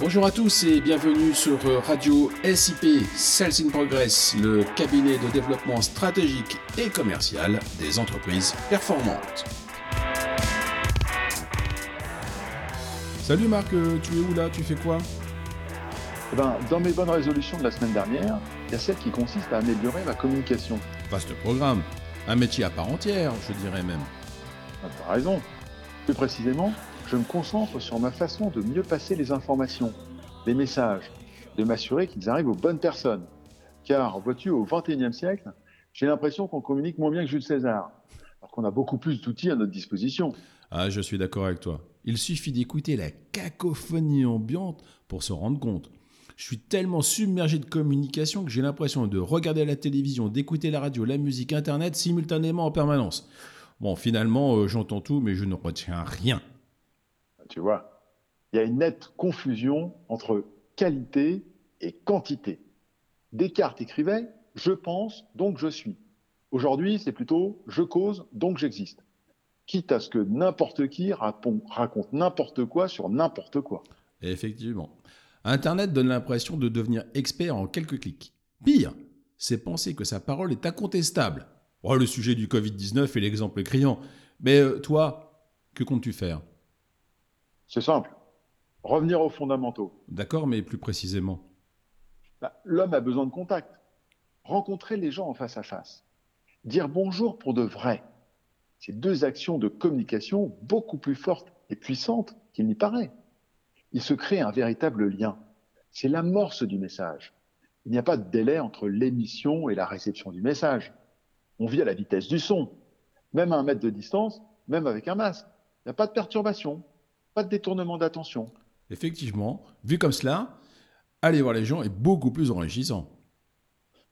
Bonjour à tous et bienvenue sur Radio SIP Sales in Progress, le cabinet de développement stratégique et commercial des entreprises performantes. Salut Marc, euh, tu es où là? Tu fais quoi? Eh ben, Dans mes bonnes résolutions de la semaine dernière, il y a celle qui consiste à améliorer ma communication. Vaste programme, un métier à part entière, je dirais même. Ah, tu as raison. Plus précisément, je me concentre sur ma façon de mieux passer les informations, les messages, de m'assurer qu'ils arrivent aux bonnes personnes. Car, vois-tu, au XXIe siècle, j'ai l'impression qu'on communique moins bien que Jules César, alors qu'on a beaucoup plus d'outils à notre disposition. Ah, je suis d'accord avec toi. Il suffit d'écouter la cacophonie ambiante pour se rendre compte. Je suis tellement submergé de communication que j'ai l'impression de regarder la télévision, d'écouter la radio, la musique, Internet simultanément en permanence. Bon, finalement, euh, j'entends tout, mais je ne retiens rien tu vois. Il y a une nette confusion entre qualité et quantité. Descartes écrivait Je pense, donc je suis. Aujourd'hui, c'est plutôt Je cause, donc j'existe. Quitte à ce que n'importe qui raconte n'importe quoi sur n'importe quoi. Effectivement. Internet donne l'impression de devenir expert en quelques clics. Pire, c'est penser que sa parole est incontestable. Oh, le sujet du Covid-19 est l'exemple criant. Mais euh, toi, que comptes-tu faire? C'est simple. Revenir aux fondamentaux. D'accord, mais plus précisément. Bah, l'homme a besoin de contact. Rencontrer les gens en face à face. Dire bonjour pour de vrai. C'est deux actions de communication beaucoup plus fortes et puissantes qu'il n'y paraît. Il se crée un véritable lien. C'est l'amorce du message. Il n'y a pas de délai entre l'émission et la réception du message. On vit à la vitesse du son. Même à un mètre de distance, même avec un masque. Il n'y a pas de perturbation pas de détournement d'attention. Effectivement, vu comme cela, aller voir les gens est beaucoup plus enrichissant.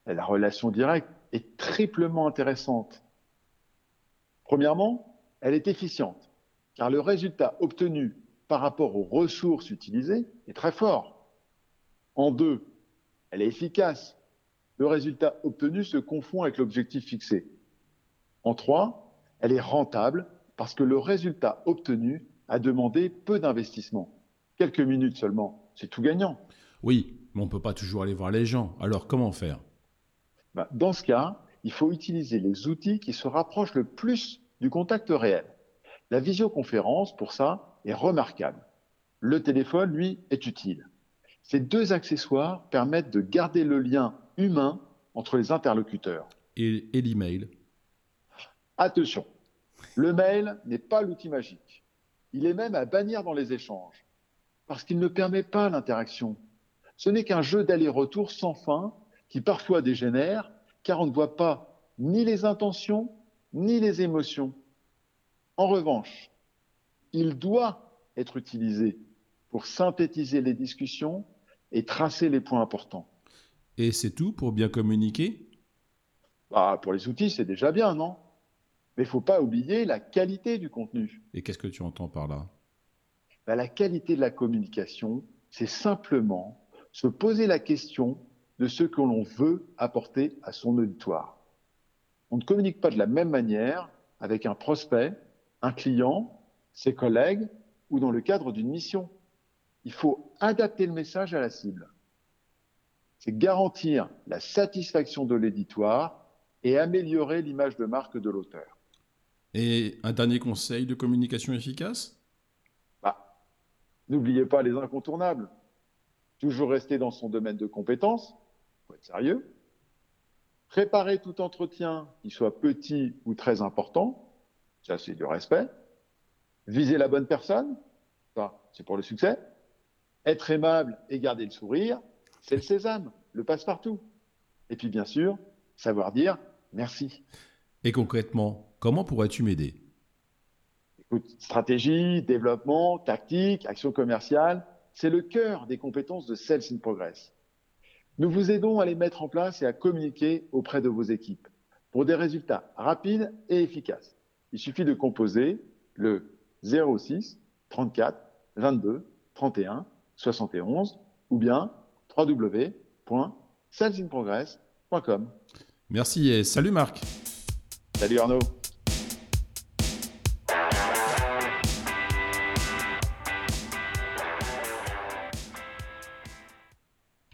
La relation directe est triplement intéressante. Premièrement, elle est efficiente, car le résultat obtenu par rapport aux ressources utilisées est très fort. En deux, elle est efficace. Le résultat obtenu se confond avec l'objectif fixé. En trois, elle est rentable parce que le résultat obtenu a demandé peu d'investissement. Quelques minutes seulement, c'est tout gagnant. Oui, mais on ne peut pas toujours aller voir les gens. Alors comment faire? Bah, Dans ce cas, il faut utiliser les outils qui se rapprochent le plus du contact réel. La visioconférence, pour ça, est remarquable. Le téléphone, lui, est utile. Ces deux accessoires permettent de garder le lien humain entre les interlocuteurs. Et, et l'email? Attention, le mail n'est pas l'outil magique. Il est même à bannir dans les échanges, parce qu'il ne permet pas l'interaction. Ce n'est qu'un jeu d'aller-retour sans fin qui parfois dégénère, car on ne voit pas ni les intentions, ni les émotions. En revanche, il doit être utilisé pour synthétiser les discussions et tracer les points importants. Et c'est tout pour bien communiquer? Bah, Pour les outils, c'est déjà bien, non? Mais il ne faut pas oublier la qualité du contenu. Et qu'est-ce que tu entends par là? Ben, La qualité de la communication, c'est simplement se poser la question de ce que l'on veut apporter à son auditoire. On ne communique pas de la même manière avec un prospect, un client, ses collègues ou dans le cadre d'une mission. Il faut adapter le message à la cible. C'est garantir la satisfaction de l'éditoire et améliorer l'image de marque de l'auteur. Et un dernier conseil de communication efficace? Bah, N'oubliez pas les incontournables. Toujours rester dans son domaine de compétences, faut être sérieux. Préparer tout entretien, qu'il soit petit ou très important, ça c'est du respect. Viser la bonne personne, ça c'est pour le succès. Être aimable et garder le sourire, c'est le sésame, le passe-partout. Et puis bien sûr, savoir dire merci. Et concrètement, Comment pourrais-tu m'aider? Écoute, stratégie, développement, tactique, action commerciale, c'est le cœur des compétences de Sales in Progress. Nous vous aidons à les mettre en place et à communiquer auprès de vos équipes pour des résultats rapides et efficaces. Il suffit de composer le 06 34 22 31 71 ou bien www.salesinprogress.com. Merci et salut Marc. Salut Arnaud.